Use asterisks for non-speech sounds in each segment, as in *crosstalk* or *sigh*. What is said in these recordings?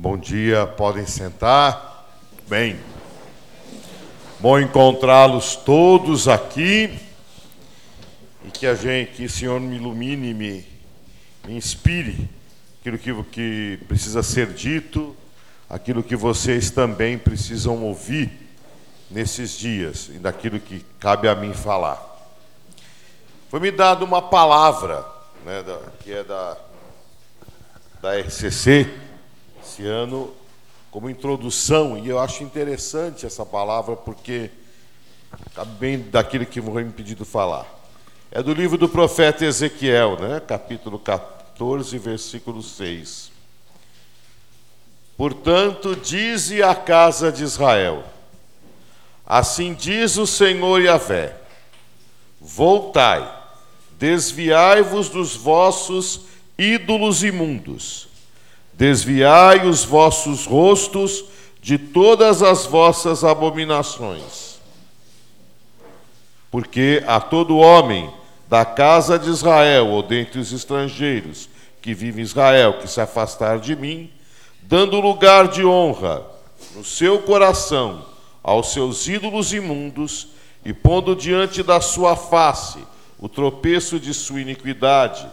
Bom dia, podem sentar. Bem, bom encontrá-los todos aqui e que a gente, que o Senhor me ilumine, me, me inspire aquilo que, que precisa ser dito, aquilo que vocês também precisam ouvir nesses dias e daquilo que cabe a mim falar. Foi me dada uma palavra, né, da, que é da, da RCC, esse ano como introdução, e eu acho interessante essa palavra porque cabe bem daquilo que foi me pedido falar. É do livro do profeta Ezequiel, né? capítulo 14, versículo 6. Portanto, dize a casa de Israel: Assim diz o Senhor Yahvé: Voltai, desviai-vos dos vossos ídolos imundos Desviai os vossos rostos de todas as vossas abominações. Porque a todo homem da casa de Israel ou dentre os estrangeiros que vivem em Israel que se afastar de mim, dando lugar de honra no seu coração aos seus ídolos imundos e pondo diante da sua face o tropeço de sua iniquidade,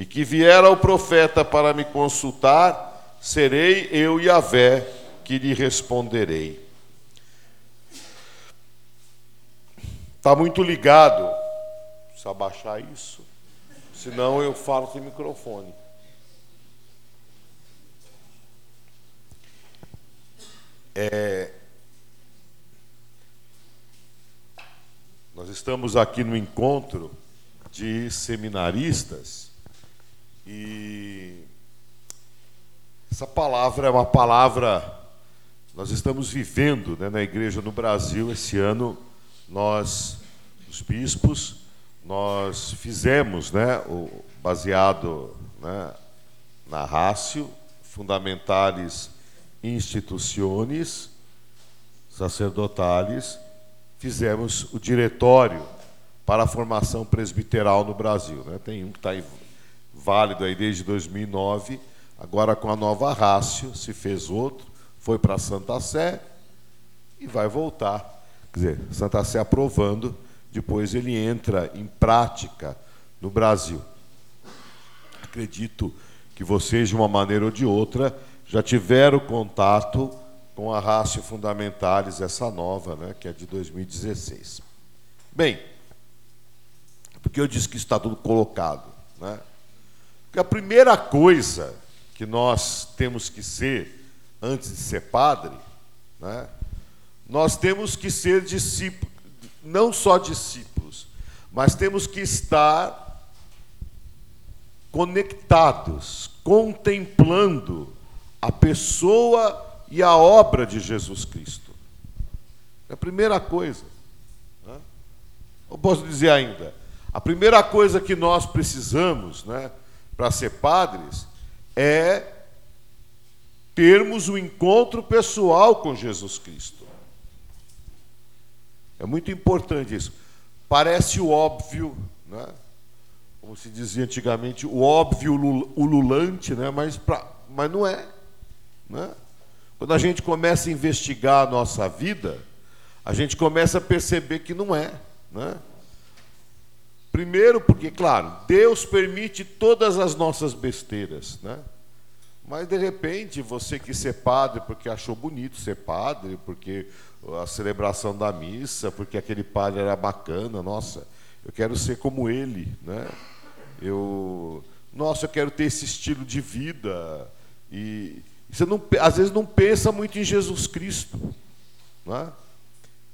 e que vier ao profeta para me consultar, serei eu, Yahvé, que lhe responderei. Está muito ligado. Precisa abaixar isso. Senão eu falo sem microfone. É, nós estamos aqui no encontro de seminaristas e essa palavra é uma palavra, nós estamos vivendo né, na igreja no Brasil esse ano, nós, os bispos, nós fizemos, né, o, baseado né, na rácio, fundamentalis instituciones sacerdotales, fizemos o diretório para a formação presbiteral no Brasil. Né? Tem um que está válido aí desde 2009. Agora, com a nova rácio, se fez outro, foi para Santa Sé e vai voltar. Quer dizer, Santa Sé aprovando, depois ele entra em prática no Brasil. Acredito que vocês, de uma maneira ou de outra, já tiveram contato com a Rácio Fundamentalis, essa nova, né, que é de 2016. Bem, porque eu disse que está tudo colocado. Né? Porque a primeira coisa que nós temos que ser antes de ser padre, né, nós temos que ser discípulos, não só discípulos, mas temos que estar conectados, contemplando a pessoa e a obra de Jesus Cristo. É a primeira coisa. Né? Eu posso dizer ainda, a primeira coisa que nós precisamos, né, para ser padres é termos o um encontro pessoal com Jesus Cristo. É muito importante isso. Parece o óbvio, né? como se dizia antigamente, o óbvio ululante, né? mas, pra, mas não é. Né? Quando a gente começa a investigar a nossa vida, a gente começa a perceber que não é. Né? Primeiro, porque, claro, Deus permite todas as nossas besteiras, né? Mas de repente você quis ser padre porque achou bonito ser padre, porque a celebração da missa, porque aquele padre era bacana, nossa, eu quero ser como ele, né? Eu, nossa, eu quero ter esse estilo de vida e você não, às vezes não pensa muito em Jesus Cristo, né?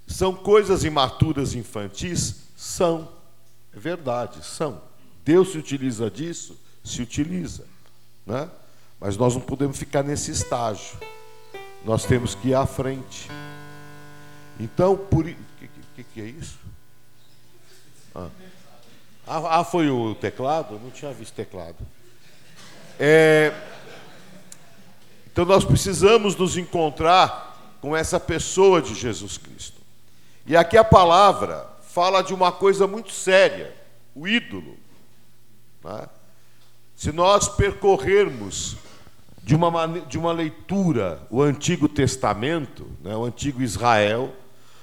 São coisas imaturas infantis, são. Verdade, são. Deus se utiliza disso? Se utiliza. Né? Mas nós não podemos ficar nesse estágio. Nós temos que ir à frente. Então, por. O que, que, que, é isso? Ah. ah. foi o teclado? Eu não tinha visto teclado. É... Então, nós precisamos nos encontrar com essa pessoa de Jesus Cristo. E aqui a palavra fala de uma coisa muito séria: o ídolo. Né? Se nós percorrermos de uma, de uma leitura, o Antigo Testamento, né, o Antigo Israel,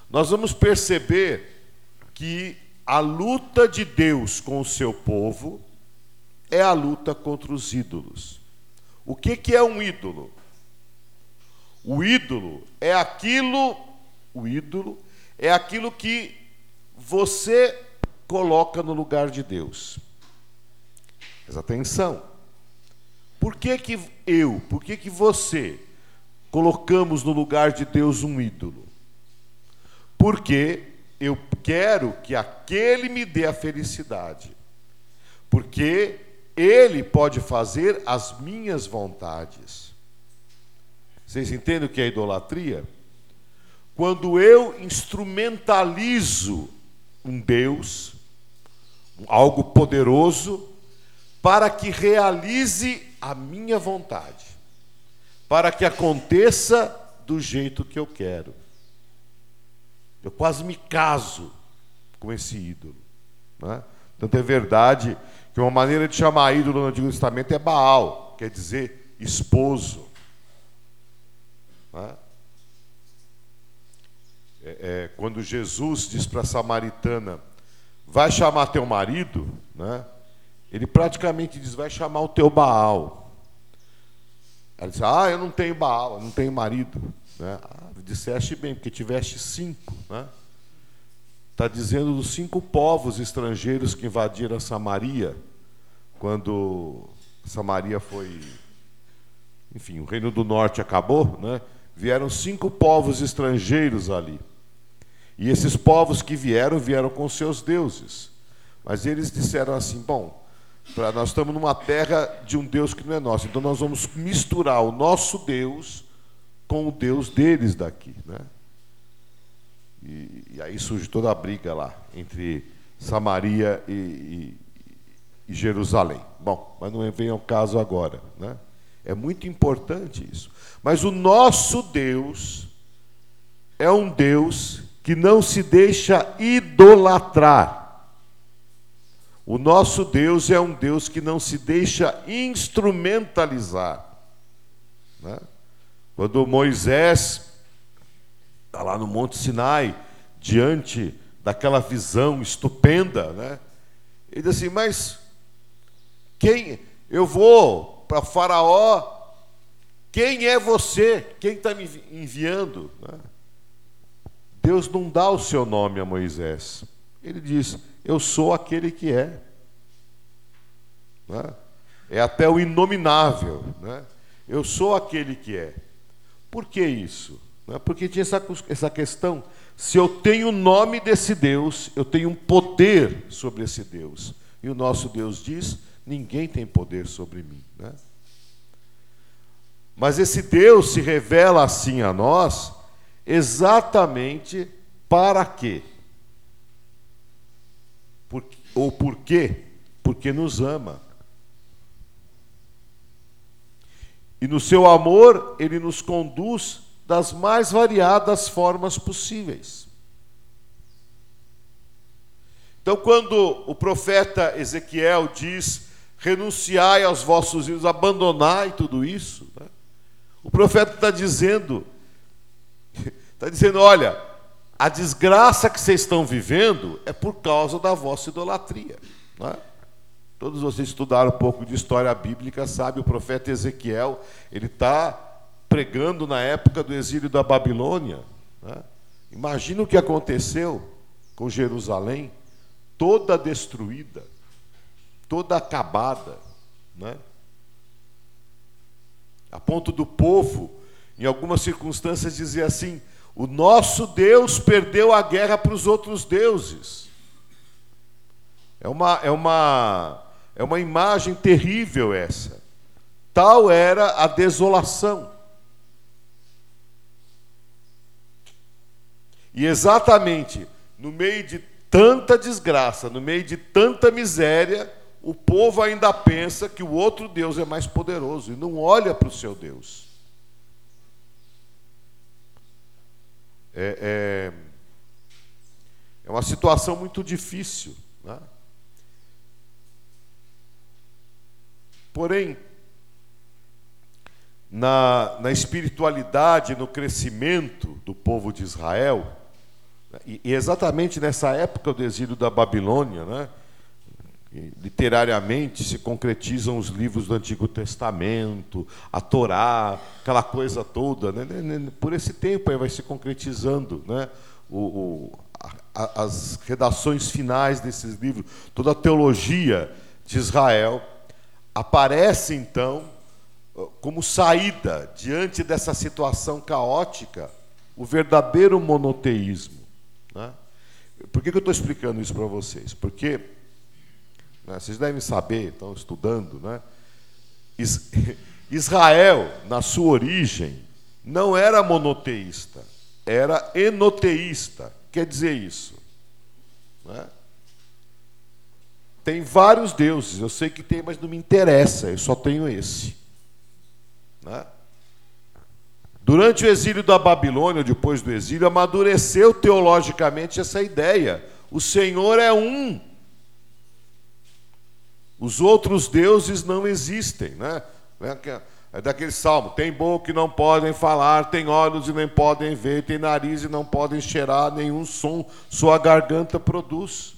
nós vamos perceber que a luta de Deus com o seu povo é a luta contra os ídolos. O que, que é um ídolo? O ídolo é aquilo, o ídolo é aquilo que você coloca no lugar de Deus. Mas atenção. Por que, que eu, por que, que você colocamos no lugar de Deus um ídolo? Porque eu quero que aquele me dê a felicidade. Porque ele pode fazer as minhas vontades. Vocês entendem o que é idolatria? Quando eu instrumentalizo um Deus, algo poderoso, para que realize a minha vontade, para que aconteça do jeito que eu quero. Eu quase me caso com esse ídolo. Né? Tanto é verdade que uma maneira de chamar ídolo no Antigo Testamento é Baal, quer dizer esposo. Né? É, é, quando Jesus diz para a samaritana, vai chamar teu marido, né? ele praticamente diz, vai chamar o teu Baal. Ela diz, ah, eu não tenho Baal, eu não tenho marido. Né? Ah, disseste bem, porque tiveste cinco. Né? Está dizendo dos cinco povos estrangeiros que invadiram Samaria, quando Samaria foi. Enfim, o Reino do Norte acabou, né? vieram cinco povos estrangeiros ali. E esses povos que vieram, vieram com seus deuses. Mas eles disseram assim: bom, pra, nós estamos numa terra de um Deus que não é nosso, então nós vamos misturar o nosso Deus com o Deus deles daqui. Né? E, e aí surge toda a briga lá entre Samaria e, e, e Jerusalém. Bom, mas não vem ao caso agora. Né? É muito importante isso. Mas o nosso Deus é um Deus que não se deixa idolatrar. O nosso Deus é um Deus que não se deixa instrumentalizar. Né? Quando Moisés está lá no Monte Sinai, diante daquela visão estupenda, né? ele diz assim: Mas quem eu vou para Faraó? Quem é você? Quem está me enviando? Né? Deus não dá o seu nome a Moisés. Ele diz: Eu sou aquele que é. Né? É até o inominável. Né? Eu sou aquele que é. Por que isso? Né? Porque tinha essa, essa questão. Se eu tenho o nome desse Deus, eu tenho um poder sobre esse Deus. E o nosso Deus diz: ninguém tem poder sobre mim. Né? Mas esse Deus se revela assim a nós exatamente para quê? Por, ou por quê? Porque nos ama. E no seu amor, ele nos conduz das mais variadas formas possíveis. Então, quando o profeta Ezequiel diz: renunciai aos vossos ídolos, abandonai tudo isso, né? o profeta está dizendo Está dizendo: olha, a desgraça que vocês estão vivendo é por causa da vossa idolatria. É? Todos vocês estudaram um pouco de história bíblica, sabe, o profeta Ezequiel, ele está pregando na época do exílio da Babilônia. É? Imagina o que aconteceu com Jerusalém, toda destruída, toda acabada, né? a ponto do povo, em algumas circunstâncias, dizer assim: o nosso Deus perdeu a guerra para os outros deuses. É uma, é, uma, é uma imagem terrível essa. Tal era a desolação. E exatamente no meio de tanta desgraça, no meio de tanta miséria, o povo ainda pensa que o outro Deus é mais poderoso e não olha para o seu Deus. É, é, é uma situação muito difícil. Né? Porém, na, na espiritualidade, no crescimento do povo de Israel, e, e exatamente nessa época do exílio da Babilônia, né, literariamente se concretizam os livros do Antigo Testamento, a Torá, aquela coisa toda. Né, né, né por esse tempo aí vai se concretizando né, o, o a, as redações finais desses livros, toda a teologia de Israel. Aparece então como saída diante dessa situação caótica o verdadeiro monoteísmo. Né? Por que, que eu estou explicando isso para vocês? Porque né, vocês devem saber, estão estudando, né? *laughs* Israel, na sua origem, não era monoteísta, era enoteísta. Quer dizer isso? Né? Tem vários deuses, eu sei que tem, mas não me interessa, eu só tenho esse. Né? Durante o exílio da Babilônia, depois do exílio, amadureceu teologicamente essa ideia. O Senhor é um. Os outros deuses não existem. Né? É daquele salmo: tem boca e não podem falar, tem olhos e nem podem ver, tem nariz e não podem cheirar nenhum som, sua garganta produz.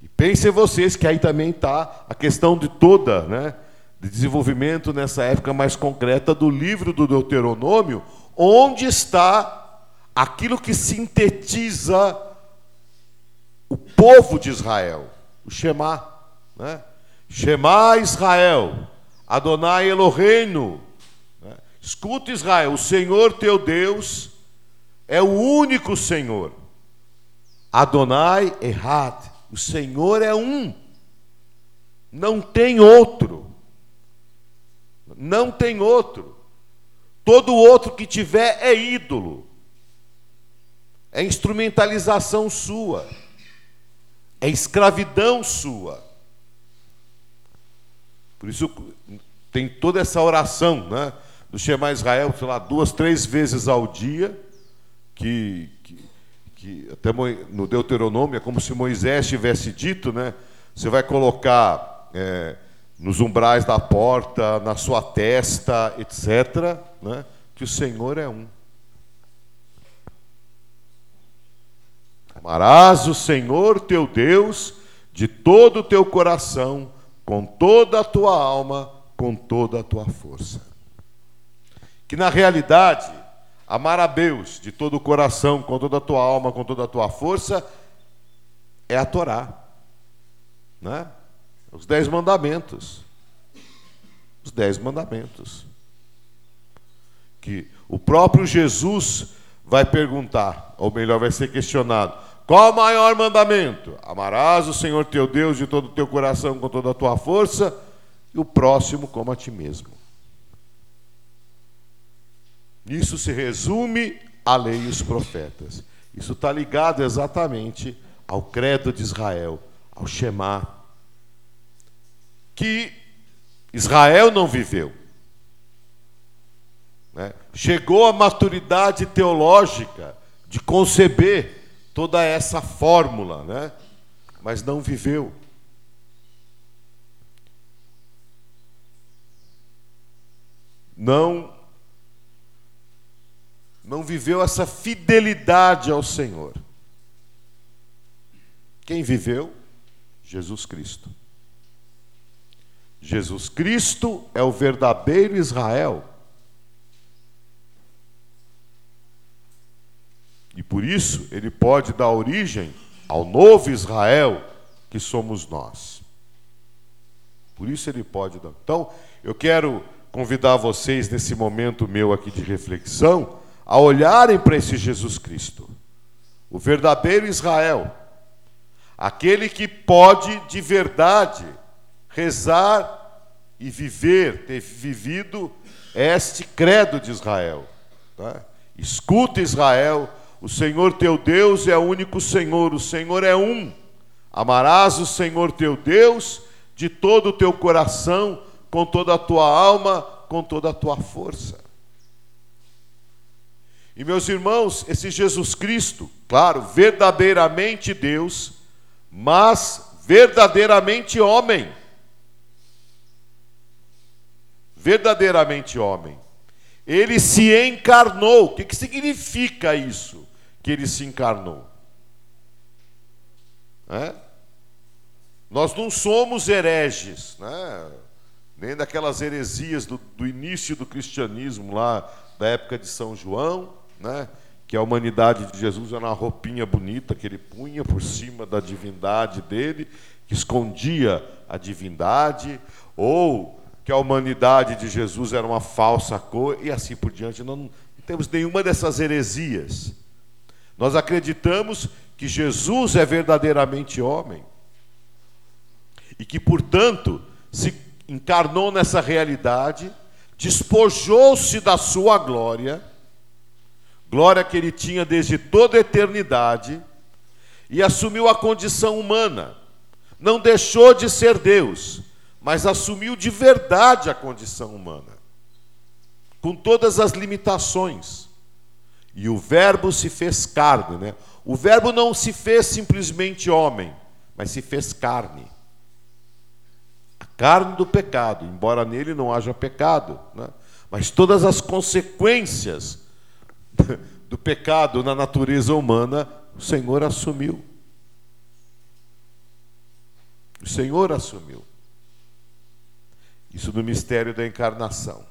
E pensem vocês que aí também está a questão de toda, né? de desenvolvimento nessa época mais concreta do livro do Deuteronômio, onde está aquilo que sintetiza o povo de Israel, o Shema, né? Shema Israel, Adonai Eloheinu. Né? Escuta Israel, o Senhor teu Deus é o único Senhor. Adonai Errad, o Senhor é um, não tem outro. Não tem outro. Todo outro que tiver é ídolo. É instrumentalização sua. É escravidão sua. Por isso tem toda essa oração, né? Do Shema Israel, sei lá, duas, três vezes ao dia, que, que, que até no Deuteronômio é como se Moisés tivesse dito, né? Você vai colocar é, nos umbrais da porta, na sua testa, etc., né? que o Senhor é um. Amarás o Senhor teu Deus de todo o teu coração, com toda a tua alma, com toda a tua força. Que na realidade, amar a Deus de todo o coração, com toda a tua alma, com toda a tua força, é a Torá. Né? Os dez mandamentos. Os dez mandamentos. Que o próprio Jesus vai perguntar, ou melhor, vai ser questionado: qual o maior mandamento? Amarás o Senhor teu Deus de todo o teu coração, com toda a tua força, e o próximo como a ti mesmo. Isso se resume à lei e os profetas. Isso está ligado exatamente ao credo de Israel, ao Shema, que Israel não viveu. Né? Chegou à maturidade teológica de conceber toda essa fórmula, né? mas não viveu. Não não viveu essa fidelidade ao Senhor. Quem viveu? Jesus Cristo. Jesus Cristo é o verdadeiro Israel. E por isso ele pode dar origem ao novo Israel que somos nós. Por isso ele pode dar. Então, eu quero convidar vocês nesse momento meu aqui de reflexão a olharem para esse Jesus Cristo, o verdadeiro Israel, aquele que pode de verdade rezar e viver, ter vivido este credo de Israel. Tá? Escuta, Israel, o Senhor teu Deus é o único Senhor, o Senhor é um. Amarás o Senhor teu Deus de todo o teu coração, com toda a tua alma, com toda a tua força. E meus irmãos, esse Jesus Cristo, claro, verdadeiramente Deus, mas verdadeiramente homem verdadeiramente homem. Ele se encarnou. O que, que significa isso? Que ele se encarnou. É? Nós não somos hereges, né? nem daquelas heresias do, do, início do cristianismo, lá da época de São João, né? que a humanidade de Jesus era uma roupinha bonita que ele punha por cima da divindade dele, que escondia a divindade, ou que a humanidade de Jesus era uma falsa cor, e assim por diante. Não temos nenhuma dessas heresias. Nós acreditamos que Jesus é verdadeiramente homem e que, portanto, se encarnou nessa realidade, despojou-se da sua glória, glória que ele tinha desde toda a eternidade, e assumiu a condição humana. Não deixou de ser Deus, mas assumiu de verdade a condição humana, com todas as limitações. E o Verbo se fez carne, né? O Verbo não se fez simplesmente homem, mas se fez carne carne do pecado, embora nele não haja pecado, né? mas todas as consequências *laughs* do pecado na natureza humana, o Senhor assumiu. O Senhor assumiu. Isso no mistério da encarnação.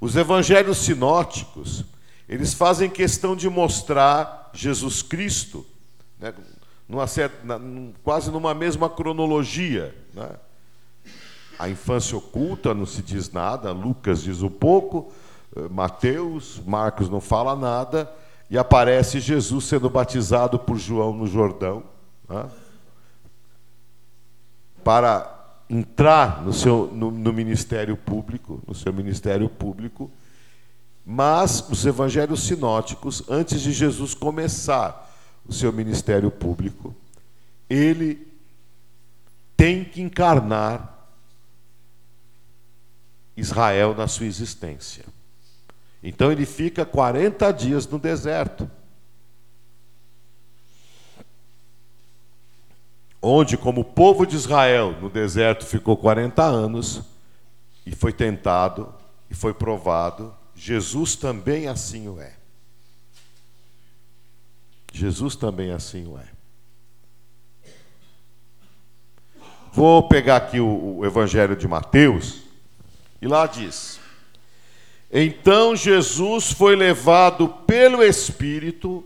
Os evangelhos sinóticos, eles fazem questão de mostrar Jesus Cristo, né, numa certa, quase numa mesma cronologia. Né? A infância oculta não se diz nada, Lucas diz um pouco, eh, Mateus, Marcos não fala nada, e aparece Jesus sendo batizado por João no Jordão, né? para entrar no seu no, no ministério público, no seu ministério público. Mas os evangelhos sinóticos, antes de Jesus começar o seu ministério público, ele tem que encarnar Israel na sua existência. Então ele fica 40 dias no deserto. Onde, como o povo de Israel no deserto ficou 40 anos e foi tentado e foi provado, Jesus também assim o é. Jesus também assim o é. Vou pegar aqui o, o Evangelho de Mateus. E lá diz: Então Jesus foi levado pelo Espírito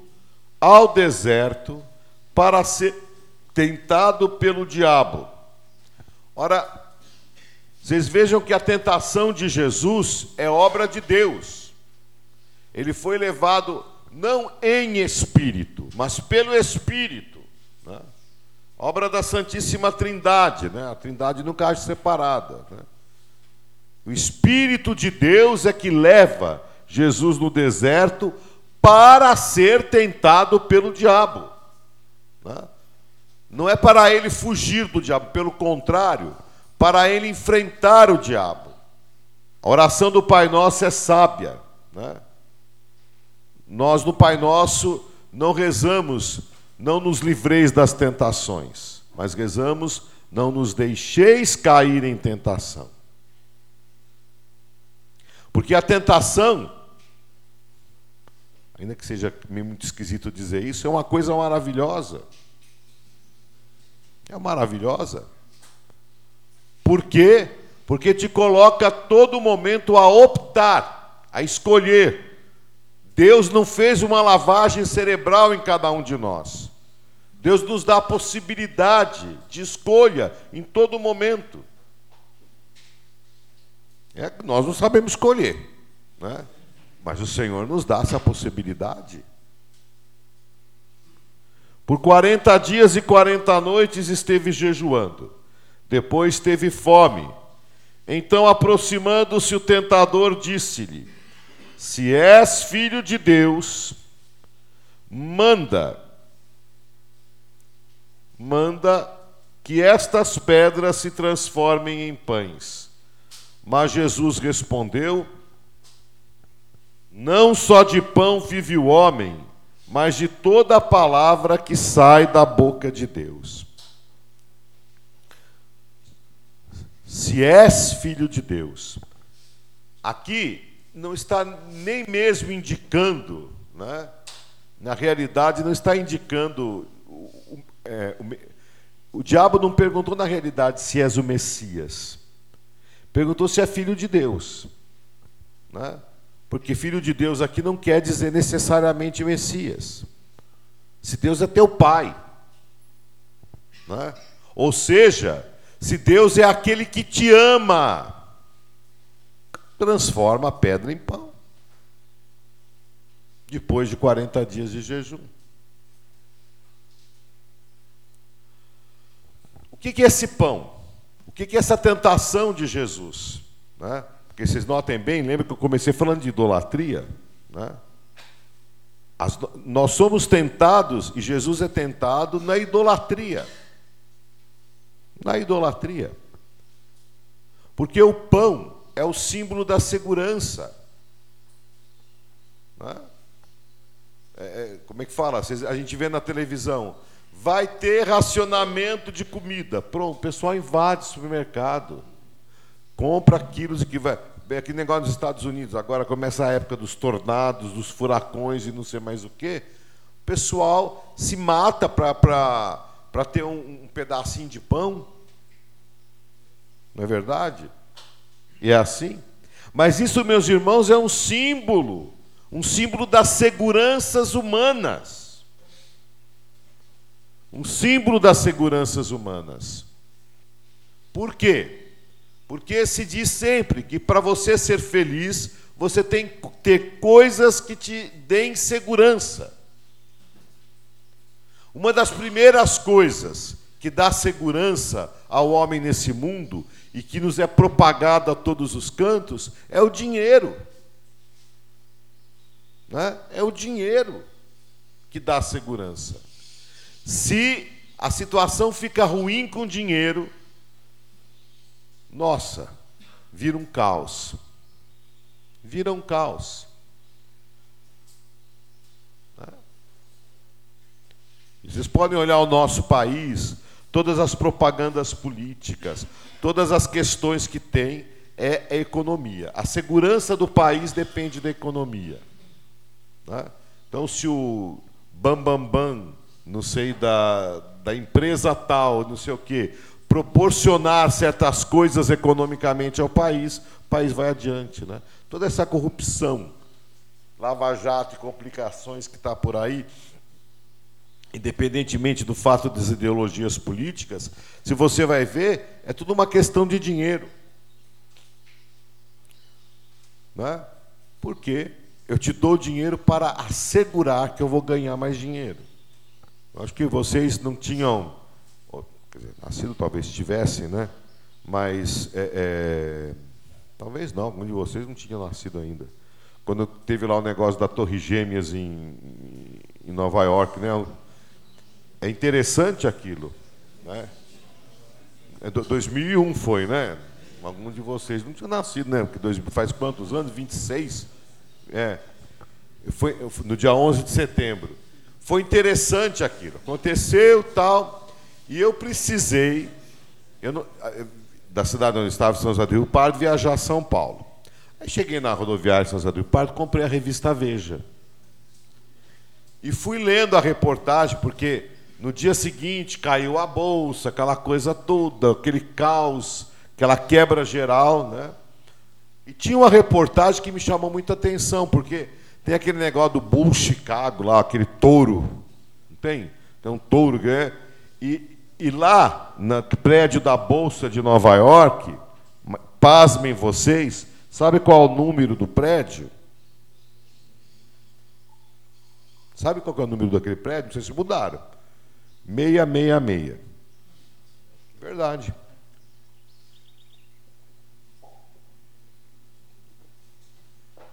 ao deserto para ser tentado pelo diabo. Ora, vocês vejam que a tentação de Jesus é obra de Deus. Ele foi levado não em espírito, mas pelo Espírito. Né? Obra da Santíssima Trindade, né? a Trindade nunca age separada. Né? O Espírito de Deus é que leva Jesus no deserto para ser tentado pelo diabo. Né? Não é para ele fugir do diabo, pelo contrário, para ele enfrentar o diabo. A oração do Pai Nosso é sábia. Né? Nós no Pai Nosso não rezamos, não nos livreis das tentações, mas rezamos, não nos deixeis cair em tentação. Porque a tentação, ainda que seja muito esquisito dizer isso, é uma coisa maravilhosa. É maravilhosa. Por quê? Porque te coloca a todo momento a optar, a escolher. Deus não fez uma lavagem cerebral em cada um de nós. Deus nos dá a possibilidade de escolha em todo momento. É, nós não sabemos escolher, né? mas o Senhor nos dá essa possibilidade. Por 40 dias e 40 noites esteve jejuando, depois teve fome. Então, aproximando-se o tentador, disse-lhe: Se és filho de Deus, manda, manda que estas pedras se transformem em pães. Mas Jesus respondeu: Não só de pão vive o homem, mas de toda a palavra que sai da boca de Deus. Se és filho de Deus, aqui não está nem mesmo indicando, né? na realidade, não está indicando. O, é, o, o diabo não perguntou na realidade se és o Messias, perguntou se é filho de Deus. Né? Porque filho de Deus aqui não quer dizer necessariamente Messias. Se Deus é teu pai. Né? Ou seja, se Deus é aquele que te ama, transforma a pedra em pão. Depois de 40 dias de jejum. O que é esse pão? O que é essa tentação de Jesus? Né? Porque vocês notem bem, lembra que eu comecei falando de idolatria? Né? Nós somos tentados, e Jesus é tentado na idolatria. Na idolatria. Porque o pão é o símbolo da segurança. Né? É, é, como é que fala? A gente vê na televisão, vai ter racionamento de comida. Pronto, o pessoal invade o supermercado, compra quilos e que vai. Aquele negócio nos Estados Unidos, agora começa a época dos tornados, dos furacões e não sei mais o quê. O pessoal se mata para ter um, um pedacinho de pão. Não é verdade? E é assim. Mas isso, meus irmãos, é um símbolo, um símbolo das seguranças humanas. Um símbolo das seguranças humanas. Por quê? Porque se diz sempre que para você ser feliz, você tem que ter coisas que te deem segurança. Uma das primeiras coisas que dá segurança ao homem nesse mundo e que nos é propagado a todos os cantos é o dinheiro. Né? É o dinheiro que dá segurança. Se a situação fica ruim com dinheiro, nossa, vira um caos. Vira um caos. Vocês podem olhar o nosso país, todas as propagandas políticas, todas as questões que tem é a economia. A segurança do país depende da economia. Né? Então, se o bambambam, bam, bam, não sei, da, da empresa tal, não sei o quê, proporcionar certas coisas economicamente ao país, o país vai adiante. Né? Toda essa corrupção, lava-jato e complicações que está por aí, independentemente do fato das ideologias políticas, se você vai ver, é tudo uma questão de dinheiro. Não é? Porque eu te dou dinheiro para assegurar que eu vou ganhar mais dinheiro. Eu acho que vocês não tinham, dizer, nascido talvez tivessem, né? Mas é, é, talvez não, algum de vocês não tinha nascido ainda. Quando teve lá o negócio da Torre Gêmeas em, em Nova York, né? É interessante aquilo. Né? É 2001 foi, né? Algum de vocês não tinha nascido, né? Porque dois, faz quantos anos? 26? É. Foi no dia 11 de setembro. Foi interessante aquilo. Aconteceu tal. E eu precisei, eu não, da cidade onde estava, São José do Rio Pardo, viajar a São Paulo. Aí cheguei na rodoviária de São José do Rio Pardo, comprei a revista Veja. E fui lendo a reportagem, porque no dia seguinte caiu a bolsa, aquela coisa toda, aquele caos, aquela quebra geral, né? E tinha uma reportagem que me chamou muita atenção, porque tem aquele negócio do Bull Chicago lá, aquele touro, não tem? Tem um touro é. E, e lá, no prédio da Bolsa de Nova York, pasmem vocês, sabe qual é o número do prédio? Sabe qual é o número daquele prédio? Não sei se mudaram. 666. Verdade.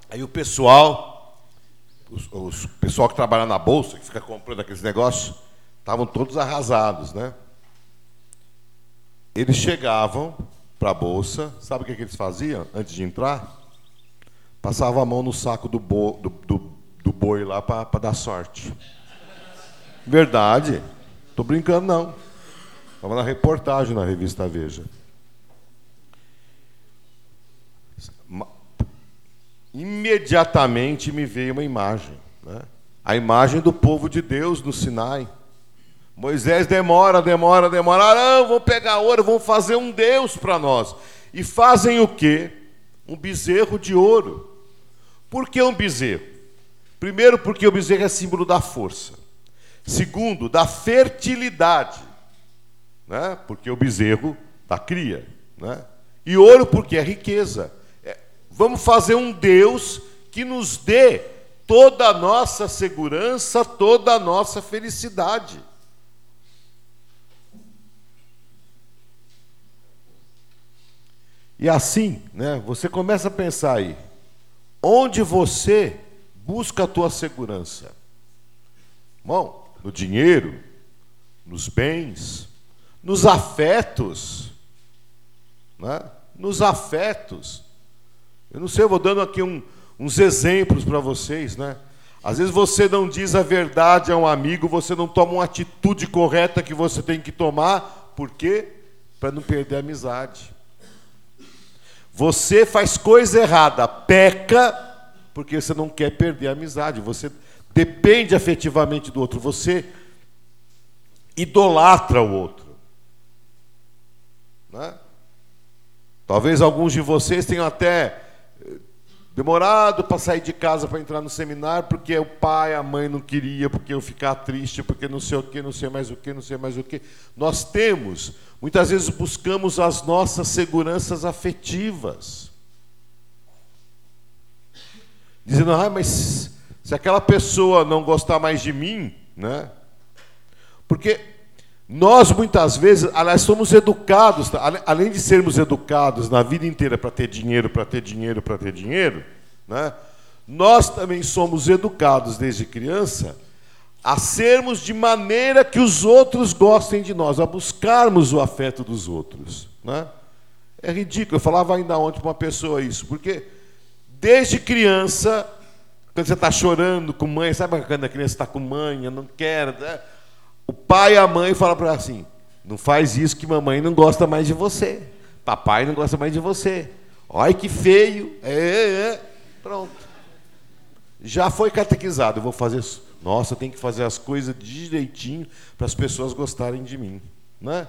Aí o pessoal, os, pessoal que trabalha na bolsa, que fica comprando aqueles negócios, estavam todos arrasados, né? Eles chegavam para a bolsa, sabe o que, que, eles faziam antes de entrar? Passavam a mão no saco do, bo, do, do, do boi lá para dar sorte. Verdade. Estou brincando, não. Estava na reportagem na revista Veja. imediatamente me veio uma imagem. Né? A imagem do povo de Deus no Sinai. Moisés demora, demora, demora. Não, vão pegar ouro, vão fazer um Deus para nós. E fazem o quê? Um bezerro de ouro. Por que um bezerro? Primeiro, porque o bezerro é símbolo da força. Segundo, da fertilidade. Né? Porque o bezerro dá cria. Né? E ouro, porque é riqueza. É, vamos fazer um Deus que nos dê toda a nossa segurança, toda a nossa felicidade. E assim, né, você começa a pensar aí, onde você busca a tua segurança? Bom, no dinheiro, nos bens, nos afetos, né? nos afetos. Eu não sei, eu vou dando aqui um, uns exemplos para vocês, né? Às vezes você não diz a verdade a um amigo, você não toma uma atitude correta que você tem que tomar, por quê? Para não perder a amizade. Você faz coisa errada, peca, porque você não quer perder a amizade. Você depende afetivamente do outro, você idolatra o outro. Né? Talvez alguns de vocês tenham até eh, demorado para sair de casa para entrar no seminário, porque o pai, a mãe não queria, porque eu ficar triste, porque não sei o que, não sei mais o que, não sei mais o que. Nós temos Muitas vezes buscamos as nossas seguranças afetivas. Dizendo, ah, mas se aquela pessoa não gostar mais de mim, né? Porque nós muitas vezes, aliás, somos educados, além de sermos educados na vida inteira para ter dinheiro, para ter dinheiro, para ter dinheiro, né? Nós também somos educados desde criança a sermos de maneira que os outros gostem de nós, a buscarmos o afeto dos outros. Né? É ridículo. Eu falava ainda ontem para uma pessoa isso, porque desde criança, quando você está chorando com mãe, sabe quando a criança está com mãe, eu não quero. Né? O pai e a mãe falam para ela assim: não faz isso que mamãe não gosta mais de você. Papai não gosta mais de você. Olha que feio. É, é, é. Pronto. Já foi catequizado. Eu vou fazer nossa, eu tenho que fazer as coisas direitinho para as pessoas gostarem de mim. Né?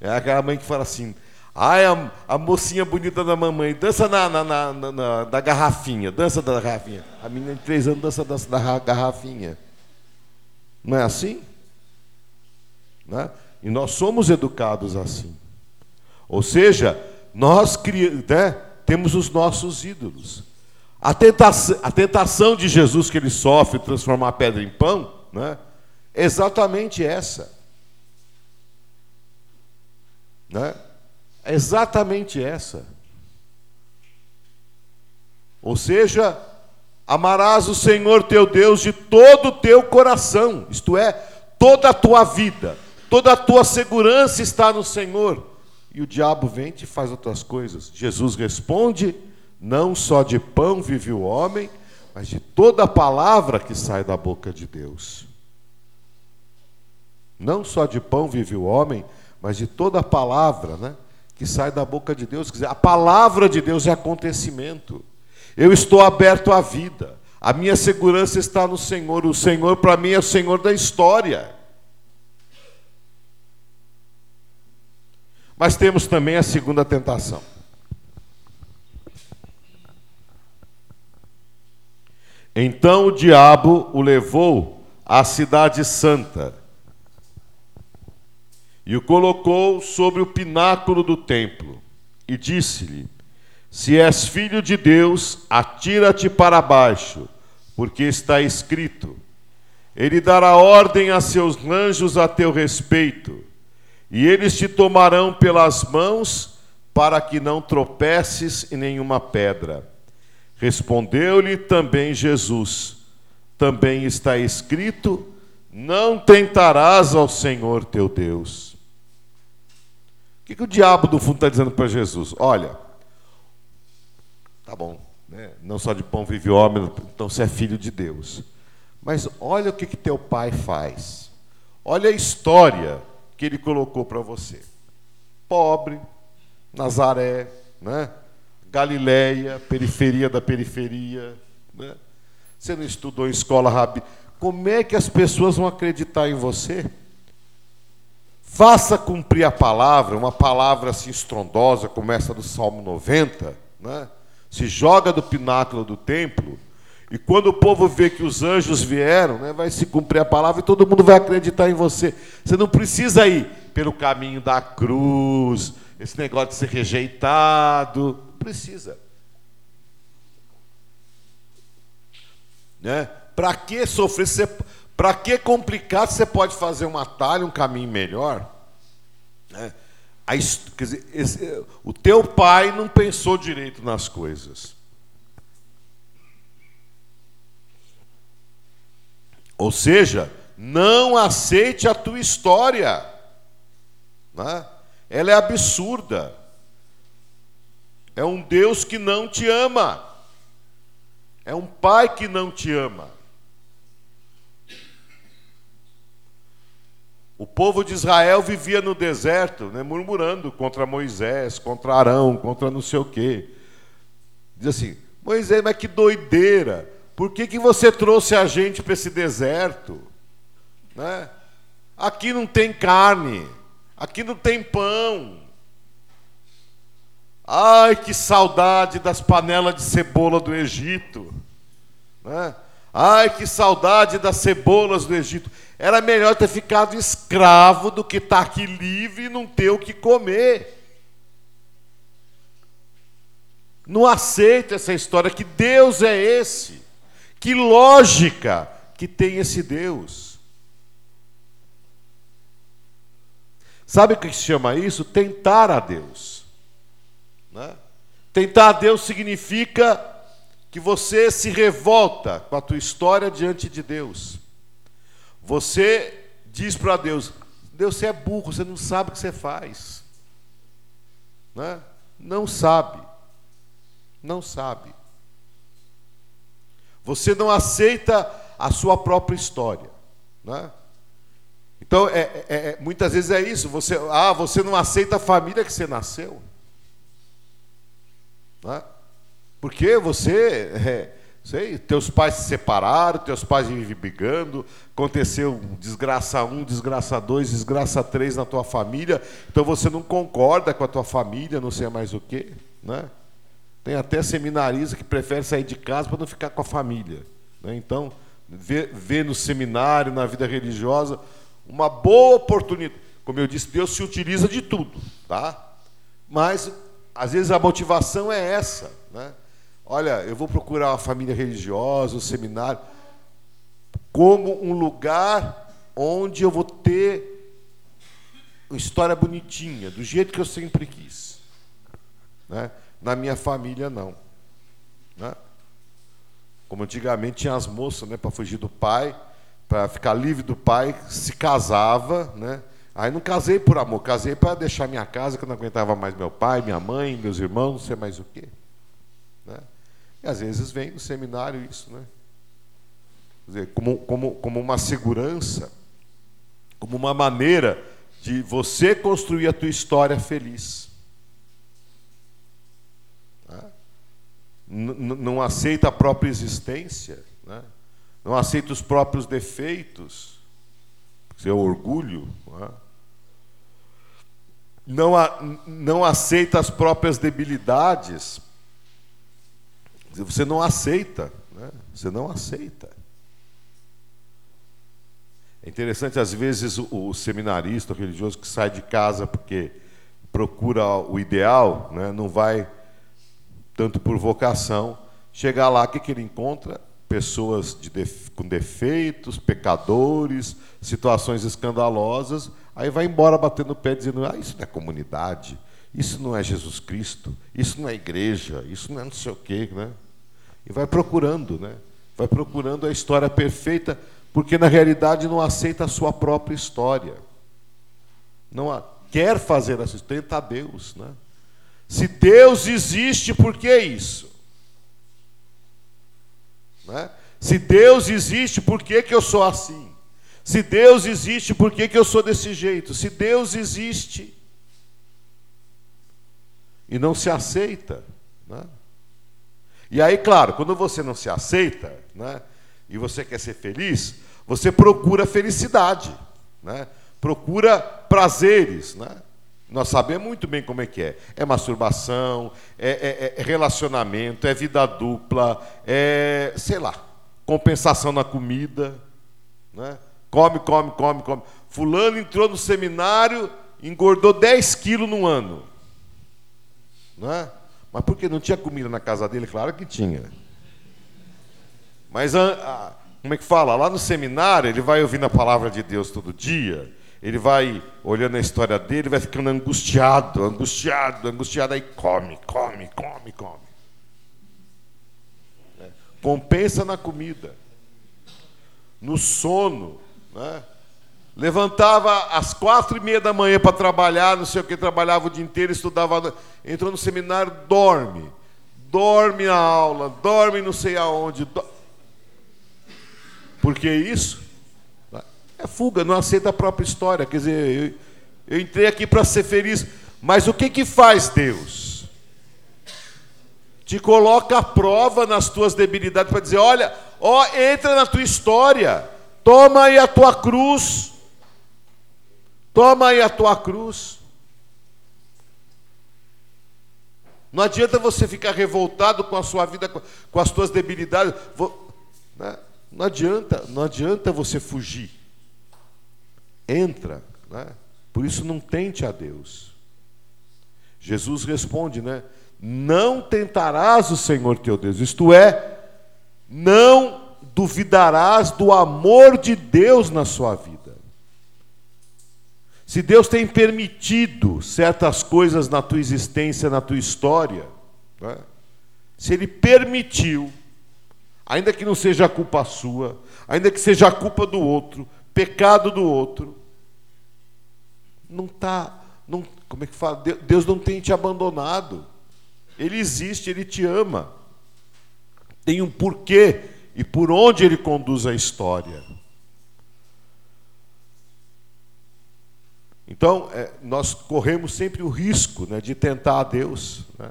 É aquela mãe que fala assim: ai, a, a mocinha bonita da mamãe, dança na, na, na, na, da garrafinha, dança da garrafinha. A menina de três anos dança, dança da garrafinha. Não é assim? Né? E nós somos educados assim. Ou seja, nós né, temos os nossos ídolos. A tentação, a tentação de Jesus que ele sofre, transformar a pedra em pão, né, é exatamente essa. Né? Exatamente essa. Ou seja, amarás o Senhor teu Deus de todo o teu coração, isto é, toda a tua vida, toda a tua segurança está no Senhor. E o diabo vem e faz outras coisas. Jesus responde não só de pão vive o homem, mas de toda a palavra que sai da boca de Deus. Não só de pão vive o homem, mas de toda a palavra né, que sai da boca de Deus. Quer dizer, a palavra de Deus é acontecimento. Eu estou aberto à vida. A minha segurança está no Senhor. O Senhor, para mim, é o Senhor da história. Mas temos também a segunda tentação. Então o diabo o levou à cidade santa e o colocou sobre o pináculo do templo e disse-lhe: Se és filho de Deus, atira-te para baixo, porque está escrito: Ele dará ordem a seus anjos a teu respeito, e eles te tomarão pelas mãos para que não tropeces em nenhuma pedra. Respondeu-lhe também Jesus: Também está escrito: Não tentarás ao Senhor teu Deus. O que, que o diabo do fundo está dizendo para Jesus? Olha, tá bom, né? não só de pão vive o homem, então você é filho de Deus. Mas olha o que, que teu pai faz. Olha a história que ele colocou para você. Pobre, Nazaré, né? Galileia, periferia da periferia. Né? Você não estudou em escola rabi. Como é que as pessoas vão acreditar em você? Faça cumprir a palavra, uma palavra assim estrondosa, como essa do Salmo 90, né? se joga do pináculo do templo, e quando o povo vê que os anjos vieram, né, vai se cumprir a palavra e todo mundo vai acreditar em você. Você não precisa ir pelo caminho da cruz, esse negócio de ser rejeitado. Precisa. Né? Para que sofrer? Para que complicar você pode fazer um atalho, um caminho melhor? Né? A, quer dizer, esse, o teu pai não pensou direito nas coisas. Ou seja, não aceite a tua história. Né? Ela é absurda. É um Deus que não te ama. É um pai que não te ama. O povo de Israel vivia no deserto, né, murmurando contra Moisés, contra Arão, contra não sei o quê. Diz assim: Moisés, mas que doideira! Por que, que você trouxe a gente para esse deserto? Né? Aqui não tem carne, aqui não tem pão. Ai, que saudade das panelas de cebola do Egito. Né? Ai, que saudade das cebolas do Egito. Era melhor ter ficado escravo do que estar tá aqui livre e não ter o que comer. Não aceita essa história que Deus é esse. Que lógica que tem esse Deus. Sabe o que se chama isso? Tentar a Deus. Né? Tentar a Deus significa que você se revolta com a tua história diante de Deus. Você diz para Deus: Deus, você é burro, você não sabe o que você faz. Né? Não sabe. Não sabe. Você não aceita a sua própria história. Né? Então, é, é, é, muitas vezes é isso. Você, ah, você não aceita a família que você nasceu. Né? Porque você *laughs* é, Sei, teus pais se separaram, teus pais vivem brigando, aconteceu desgraça um, desgraça dois, desgraça três na tua família, então você não concorda com a tua família, não sei mais o quê, né? Tem até seminarista que prefere sair de casa para não ficar com a família. Né? Então, vê, vê no seminário, na vida religiosa, uma boa oportunidade. Como eu disse, Deus se utiliza de tudo, tá? Mas, às vezes, a motivação é essa, né? Olha, eu vou procurar uma família religiosa, um seminário, como um lugar onde eu vou ter uma história bonitinha, do jeito que eu sempre quis. Né? Na minha família, não. Né? Como antigamente tinha as moças, né, para fugir do pai, para ficar livre do pai, se casava, né? Aí não casei por amor, casei para deixar minha casa, que eu não aguentava mais meu pai, minha mãe, meus irmãos, não sei mais o quê. E às vezes vem no seminário isso, né? Quer dizer, como, como, como uma segurança, como uma maneira de você construir a tua história feliz. Né? Não aceita a própria existência, né? não aceita os próprios defeitos, seu orgulho. Né? Não, não aceita as próprias debilidades, você não aceita, né? você não aceita. É interessante, às vezes, o, o seminarista, o religioso que sai de casa porque procura o ideal, né? não vai tanto por vocação, chegar lá, o que, que ele encontra? Pessoas de def com defeitos, pecadores, situações escandalosas, aí vai embora batendo o pé dizendo: ah, isso não é comunidade, isso não é Jesus Cristo, isso não é igreja, isso não é não sei o quê, né? E vai procurando, né? Vai procurando a história perfeita, porque na realidade não aceita a sua própria história. Não a, quer fazer história, tenta Deus, né? Se Deus existe, por que isso? Né? Se Deus existe, por que, que eu sou assim? Se Deus existe, por que, que eu sou desse jeito? Se Deus existe e não se aceita, Né? E aí, claro, quando você não se aceita, né, e você quer ser feliz, você procura felicidade, né? procura prazeres. Né? Nós sabemos muito bem como é que é. É masturbação, é, é, é relacionamento, é vida dupla, é, sei lá, compensação na comida. Né? Come, come, come, come. Fulano entrou no seminário, engordou 10 quilos no ano. Né? Mas por que não tinha comida na casa dele? Claro que tinha. Mas a, como é que fala? Lá no seminário, ele vai ouvindo a palavra de Deus todo dia, ele vai olhando a história dele, vai ficando angustiado, angustiado, angustiado, aí come, come, come, come. É. Compensa na comida, no sono, né? Levantava às quatro e meia da manhã para trabalhar, não sei o que, trabalhava o dia inteiro, estudava, entrou no seminário, dorme. Dorme na aula, dorme não sei aonde. Do... Por que isso? É fuga, não aceita a própria história. Quer dizer, eu, eu entrei aqui para ser feliz, mas o que, que faz Deus? Te coloca à prova nas tuas debilidades para dizer: olha, ó, entra na tua história, toma aí a tua cruz Toma aí a tua cruz. Não adianta você ficar revoltado com a sua vida, com as tuas debilidades. Né? Não adianta, não adianta você fugir. Entra, né? Por isso não tente a Deus. Jesus responde, né? Não tentarás o Senhor teu Deus. Isto é, não duvidarás do amor de Deus na sua vida. Se Deus tem permitido certas coisas na tua existência, na tua história, né? se Ele permitiu, ainda que não seja a culpa sua, ainda que seja a culpa do outro, pecado do outro, não está, não, como é que fala? Deus não tem te abandonado. Ele existe, Ele te ama. Tem um porquê e por onde Ele conduz a história. Então, é, nós corremos sempre o risco né, de tentar a Deus. Né?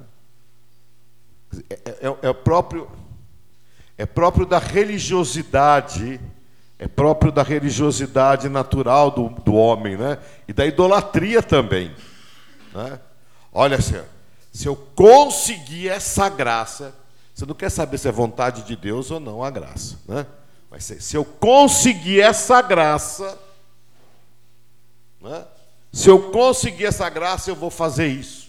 É, é, é, próprio, é próprio da religiosidade, é próprio da religiosidade natural do, do homem, né? e da idolatria também. Né? Olha, Senhor, se eu conseguir essa graça, você não quer saber se é vontade de Deus ou não a graça, né? Mas se, se eu conseguir essa graça, né? Se eu conseguir essa graça, eu vou fazer isso.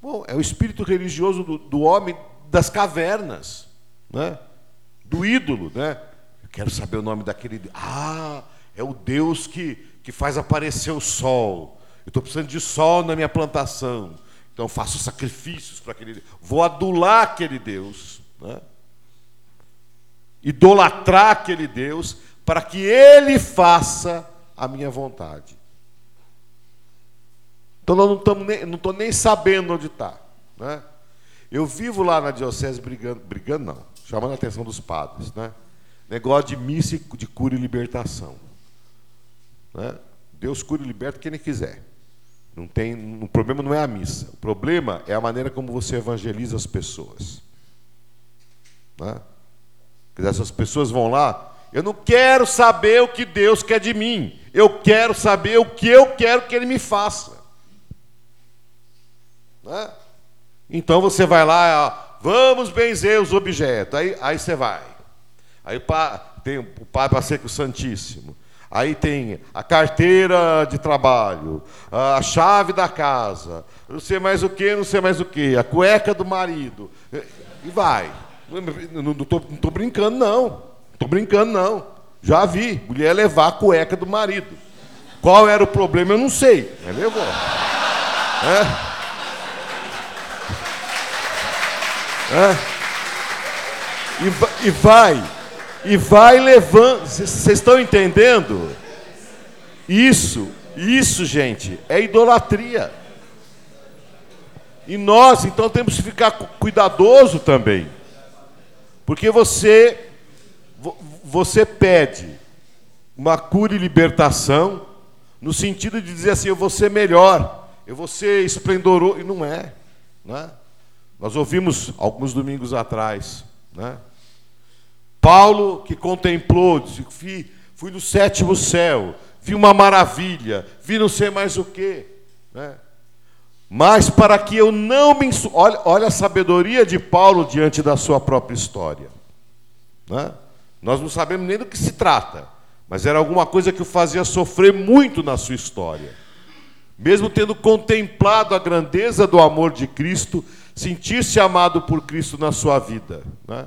Bom, é o espírito religioso do, do homem das cavernas, né? do ídolo. Né? Eu quero saber o nome daquele. Ah, é o Deus que, que faz aparecer o sol. Eu estou precisando de sol na minha plantação. Então eu faço sacrifícios para aquele Vou adular aquele Deus. Né? Idolatrar aquele Deus para que ele faça a minha vontade. Então nós não estamos nem, estou nem sabendo onde está. Né? Eu vivo lá na diocese brigando, brigando não, chamando a atenção dos padres, né? Negócio de missa de cura e libertação. Né? Deus cura e liberta quem ele quiser. Não tem, o problema não é a missa. O problema é a maneira como você evangeliza as pessoas. Né? Quer dizer, essas pessoas vão lá, eu não quero saber o que Deus quer de mim. Eu quero saber o que eu quero que Ele me faça. Né? Então você vai lá, vamos benzer os objetos. Aí, aí você vai. Aí tem o Pai para ser com o Santíssimo. Aí tem a carteira de trabalho, a chave da casa, não sei mais o que, não sei mais o que, a cueca do marido. E vai. Não estou brincando, não. Estou brincando, não. Já vi. Mulher levar a cueca do marido. Qual era o problema, eu não sei. Mas levou. É. É. E, e vai. E vai levando. Vocês estão entendendo? Isso, isso, gente, é idolatria. E nós, então, temos que ficar cuidadoso também. Porque você você pede uma cura e libertação, no sentido de dizer assim: eu vou ser melhor, eu vou ser esplendoroso, e não é. Né? Nós ouvimos alguns domingos atrás. Né? Paulo que contemplou, disse, fui, fui no sétimo céu, vi uma maravilha, vi não sei mais o quê. Né? Mas para que eu não me. Olha, olha a sabedoria de Paulo diante da sua própria história. Né? Nós não sabemos nem do que se trata, mas era alguma coisa que o fazia sofrer muito na sua história. Mesmo tendo contemplado a grandeza do amor de Cristo, sentir-se amado por Cristo na sua vida. Né?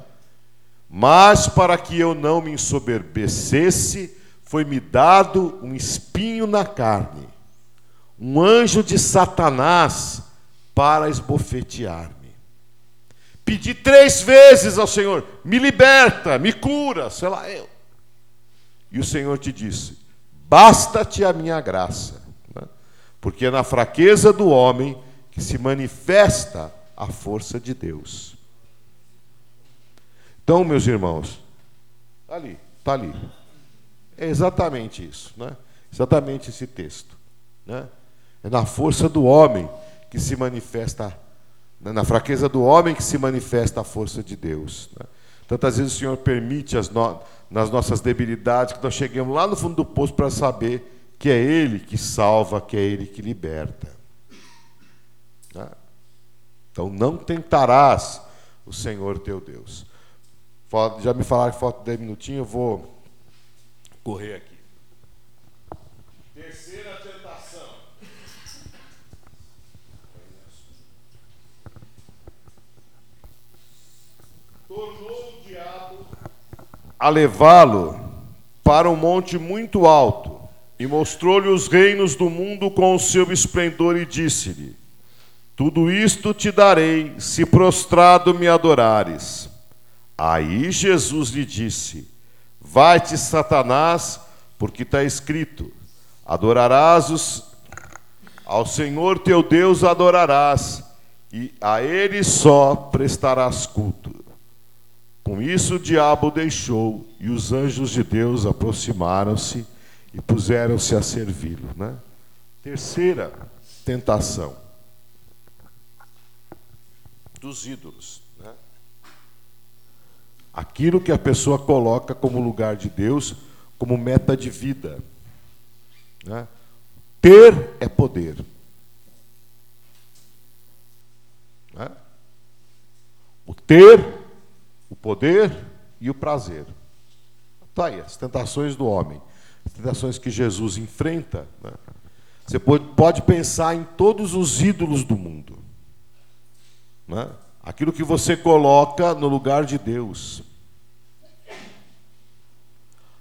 Mas para que eu não me ensoberbecesse, foi-me dado um espinho na carne um anjo de Satanás para esbofetear-me. Pedi três vezes ao Senhor: me liberta, me cura, sei lá eu. E o Senhor te disse: basta-te a minha graça, né? porque é na fraqueza do homem que se manifesta a força de Deus. Então, meus irmãos, está ali, está ali. É exatamente isso, né? exatamente esse texto. Né? É na força do homem que se manifesta, né? Na fraqueza do homem que se manifesta a força de Deus. Né? Tantas vezes o Senhor permite no... nas nossas debilidades que nós cheguemos lá no fundo do poço para saber que é Ele que salva, que é Ele que liberta. Né? Então não tentarás o Senhor teu Deus. Já me falaram que falta 10 minutinhos, eu vou correr aqui. Tornou o diabo a levá-lo para um monte muito alto e mostrou-lhe os reinos do mundo com o seu esplendor e disse-lhe: Tudo isto te darei se prostrado me adorares. Aí Jesus lhe disse: Vai-te, Satanás, porque está escrito: Adorarás os... ao Senhor teu Deus adorarás, e a ele só prestarás culto. Com isso o diabo deixou, e os anjos de Deus aproximaram-se e puseram-se a servi-lo. Né? Terceira tentação dos ídolos. Né? Aquilo que a pessoa coloca como lugar de Deus, como meta de vida. Né? Ter é poder. Né? O ter poder e o prazer. Está aí, as tentações do homem, as tentações que Jesus enfrenta. Né? Você pode, pode pensar em todos os ídolos do mundo. Né? Aquilo que você coloca no lugar de Deus.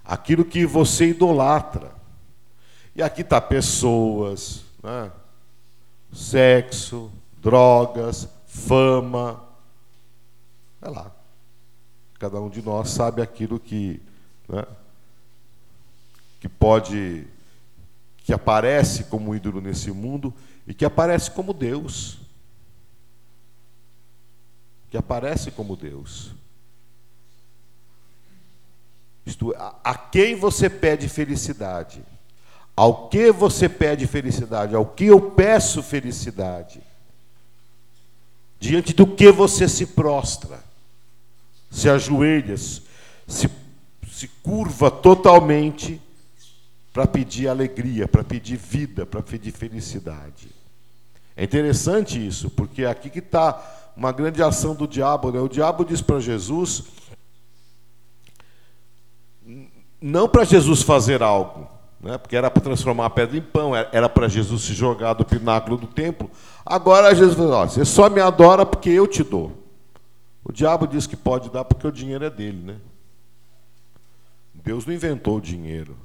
Aquilo que você idolatra. E aqui está pessoas, né? sexo, drogas, fama. Vai lá. Cada um de nós sabe aquilo que, né, que pode, que aparece como ídolo nesse mundo e que aparece como Deus. Que aparece como Deus. Isto, a, a quem você pede felicidade? Ao que você pede felicidade? Ao que eu peço felicidade? Diante do que você se prostra? Se ajoelha, se, se curva totalmente para pedir alegria, para pedir vida, para pedir felicidade. É interessante isso, porque aqui que está uma grande ação do diabo. Né? O diabo diz para Jesus, não para Jesus fazer algo, né? porque era para transformar a pedra em pão, era para Jesus se jogar do pináculo do templo. Agora Jesus fala: você só me adora porque eu te dou. O diabo diz que pode dar porque o dinheiro é dele, né? Deus não inventou o dinheiro.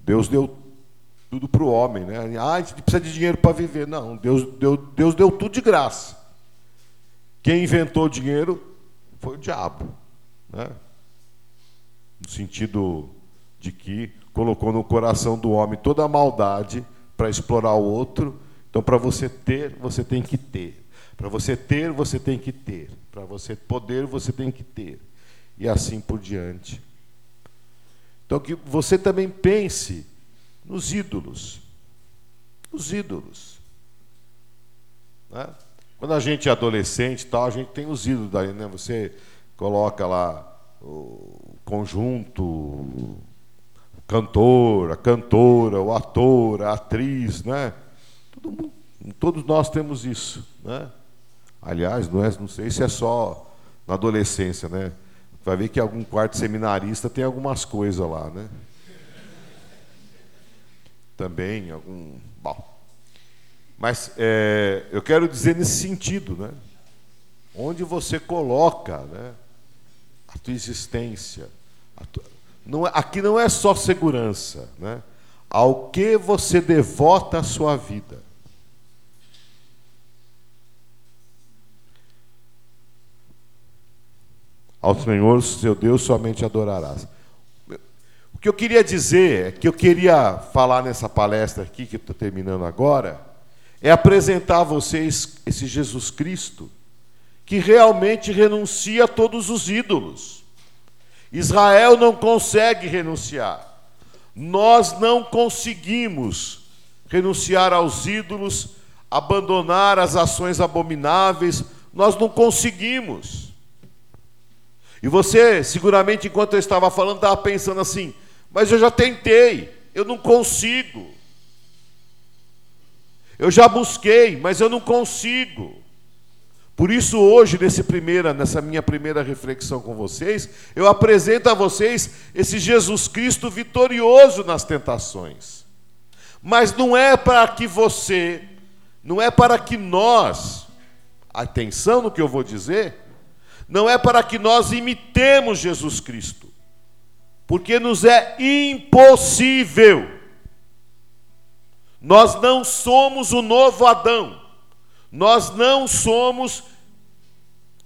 Deus deu tudo para o homem, né? Ah, a gente precisa de dinheiro para viver. Não, Deus deu, Deus deu tudo de graça. Quem inventou o dinheiro foi o diabo, né? No sentido de que colocou no coração do homem toda a maldade para explorar o outro. Então, para você ter, você tem que ter. Para você ter, você tem que ter. Para você poder, você tem que ter. E assim por diante. Então, que você também pense nos ídolos. Os ídolos. Né? Quando a gente é adolescente tal, a gente tem os ídolos daí, né? Você coloca lá o conjunto, o cantor, a cantora, o ator, a atriz, né? Mundo, todos nós temos isso, né? Aliás, não, é, não sei se é só na adolescência, né? Vai ver que algum quarto seminarista tem algumas coisas lá, né? Também, algum. Bom. Mas é, eu quero dizer nesse sentido, né? Onde você coloca né, a tua existência. A tua, não, é, aqui não é só segurança, né? Ao que você devota a sua vida. Ao Senhor, seu Deus, somente adorarás. O que eu queria dizer é que eu queria falar nessa palestra aqui, que estou terminando agora, é apresentar a vocês esse Jesus Cristo, que realmente renuncia a todos os ídolos. Israel não consegue renunciar. Nós não conseguimos renunciar aos ídolos, abandonar as ações abomináveis, nós não conseguimos. E você, seguramente, enquanto eu estava falando, estava pensando assim: mas eu já tentei, eu não consigo. Eu já busquei, mas eu não consigo. Por isso, hoje, nesse primeira, nessa minha primeira reflexão com vocês, eu apresento a vocês esse Jesus Cristo vitorioso nas tentações. Mas não é para que você, não é para que nós, atenção no que eu vou dizer, não é para que nós imitemos Jesus Cristo, porque nos é impossível. Nós não somos o novo Adão, nós não somos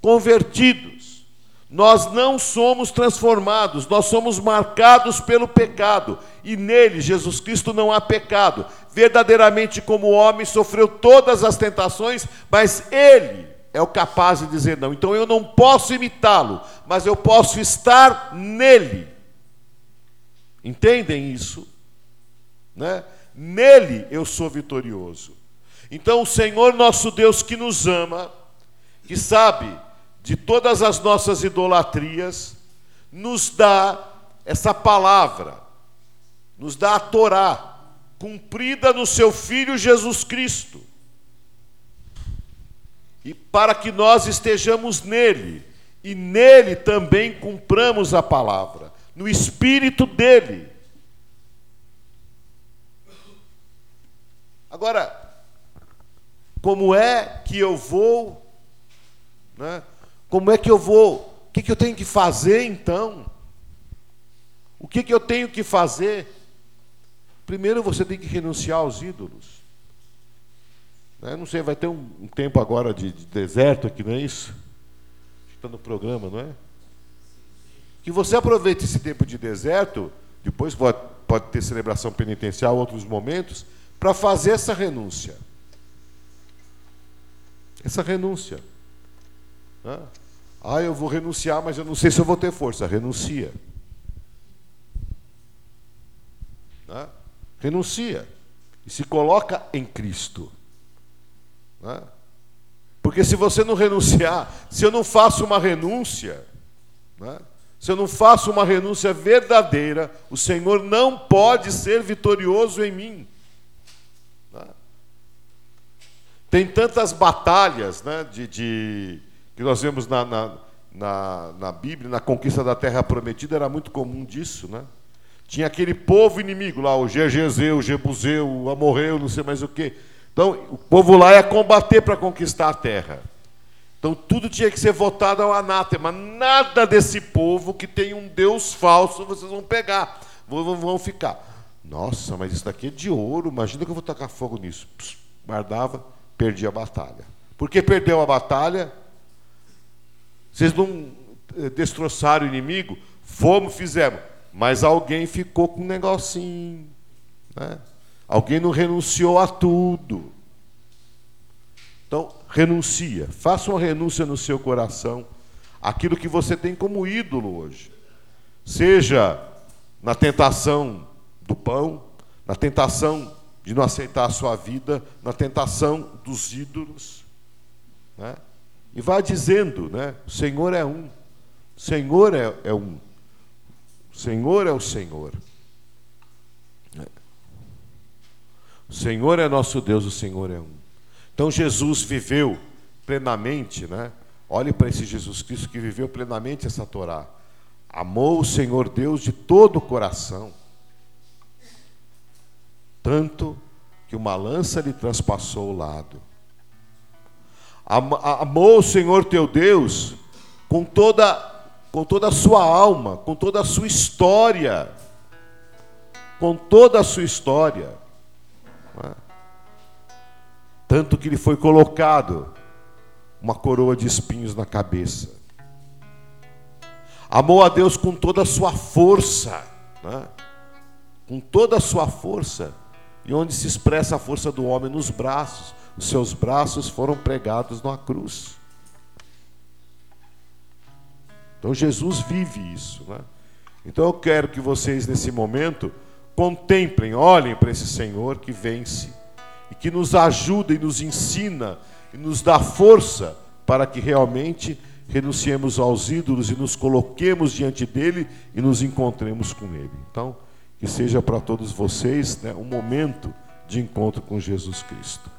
convertidos, nós não somos transformados, nós somos marcados pelo pecado, e nele, Jesus Cristo, não há pecado. Verdadeiramente, como homem, sofreu todas as tentações, mas ele é o capaz de dizer não. Então eu não posso imitá-lo, mas eu posso estar nele. Entendem isso? Né? Nele eu sou vitorioso. Então o Senhor nosso Deus que nos ama, que sabe de todas as nossas idolatrias, nos dá essa palavra, nos dá a Torá, cumprida no seu Filho Jesus Cristo e para que nós estejamos nele e nele também cumpramos a palavra, no espírito dele. Agora, como é que eu vou, né? Como é que eu vou? O que, que eu tenho que fazer então? O que, que eu tenho que fazer? Primeiro você tem que renunciar aos ídolos. Né? Não sei, vai ter um, um tempo agora de, de, deserto aqui, não é isso? Está no programa, não é? Que você aproveite esse tempo de deserto, depois pode, pode ter celebração penitencial, outros momentos, para fazer essa renúncia. Essa renúncia. Né? Ah, eu vou renunciar, mas eu não sei se eu vou ter força. Renuncia. Né? Renuncia. E se coloca em Cristo. Né? Porque se você não renunciar, se eu não faço uma renúncia, né? se eu não faço uma renúncia verdadeira, o Senhor não pode ser vitorioso em mim. Né? Tem tantas batalhas né, de, de, que nós vemos na, na, na, na Bíblia, na conquista da terra prometida, era muito comum disso. Né? Tinha aquele povo inimigo lá, o Gegezeu, o Jebuseu, o Amorreu, não sei mais o que então, o povo lá ia combater para conquistar a terra. Então, tudo tinha que ser votado ao anátema. Nada desse povo que tem um Deus falso vocês vão pegar, vão, ficar. Nossa, mas isso daqui é de ouro, imagina que eu vou tacar fogo nisso. Pss, guardava, perdia a batalha. Por que perdeu a batalha? Vocês não eh, destroçaram o inimigo? Fomos, fizemos. Mas alguém ficou com um negocinho. Né? Alguém não renunciou a tudo. Então, renuncia. Faça uma renúncia no seu coração. Aquilo que você tem como ídolo hoje. Seja na tentação do pão, na tentação de não aceitar a sua vida, na tentação dos ídolos. Né? E vá dizendo, né? O Senhor é um. O Senhor é, é um. O Senhor é o Senhor. O Senhor é nosso Deus, o Senhor é um. Então Jesus viveu plenamente, né? Olhe para esse Jesus Cristo que viveu plenamente essa Torá. Amou o Senhor Deus de todo o coração, tanto que uma lança lhe transpassou o lado. Amou o Senhor teu Deus com toda com toda a sua alma, com toda a sua história, com toda a sua história. É? Tanto que lhe foi colocado uma coroa de espinhos na cabeça. Amou a Deus com toda a sua força, né? com toda a sua força, e onde se expressa a força do homem nos braços, os seus braços foram pregados numa cruz. Então Jesus vive isso. Né? Então eu quero que vocês, nesse momento, contemplem, olhem para esse Senhor que vence e que nos ajuda e nos ensina e nos dá força para que realmente renunciemos aos ídolos e nos coloquemos diante dele e nos encontremos com ele. Então, que seja para todos vocês né, um momento de encontro com Jesus Cristo.